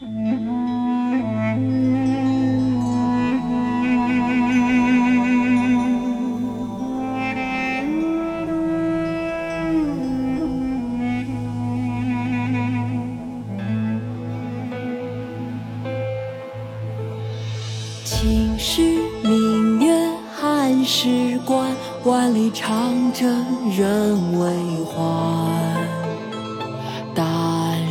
秦时明月汉时关，万里长征人未还。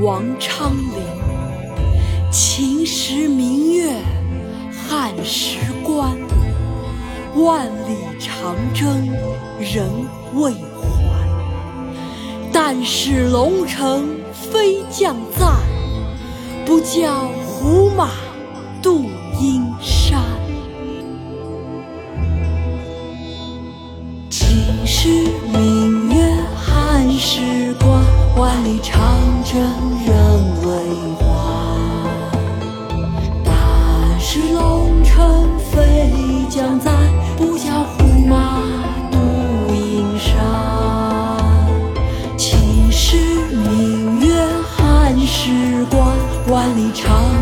王昌龄。秦时明月汉时关，万里长征人未还。但使龙城飞将在，不教胡马度阴山。秦时明月汉时关，万里长万里长。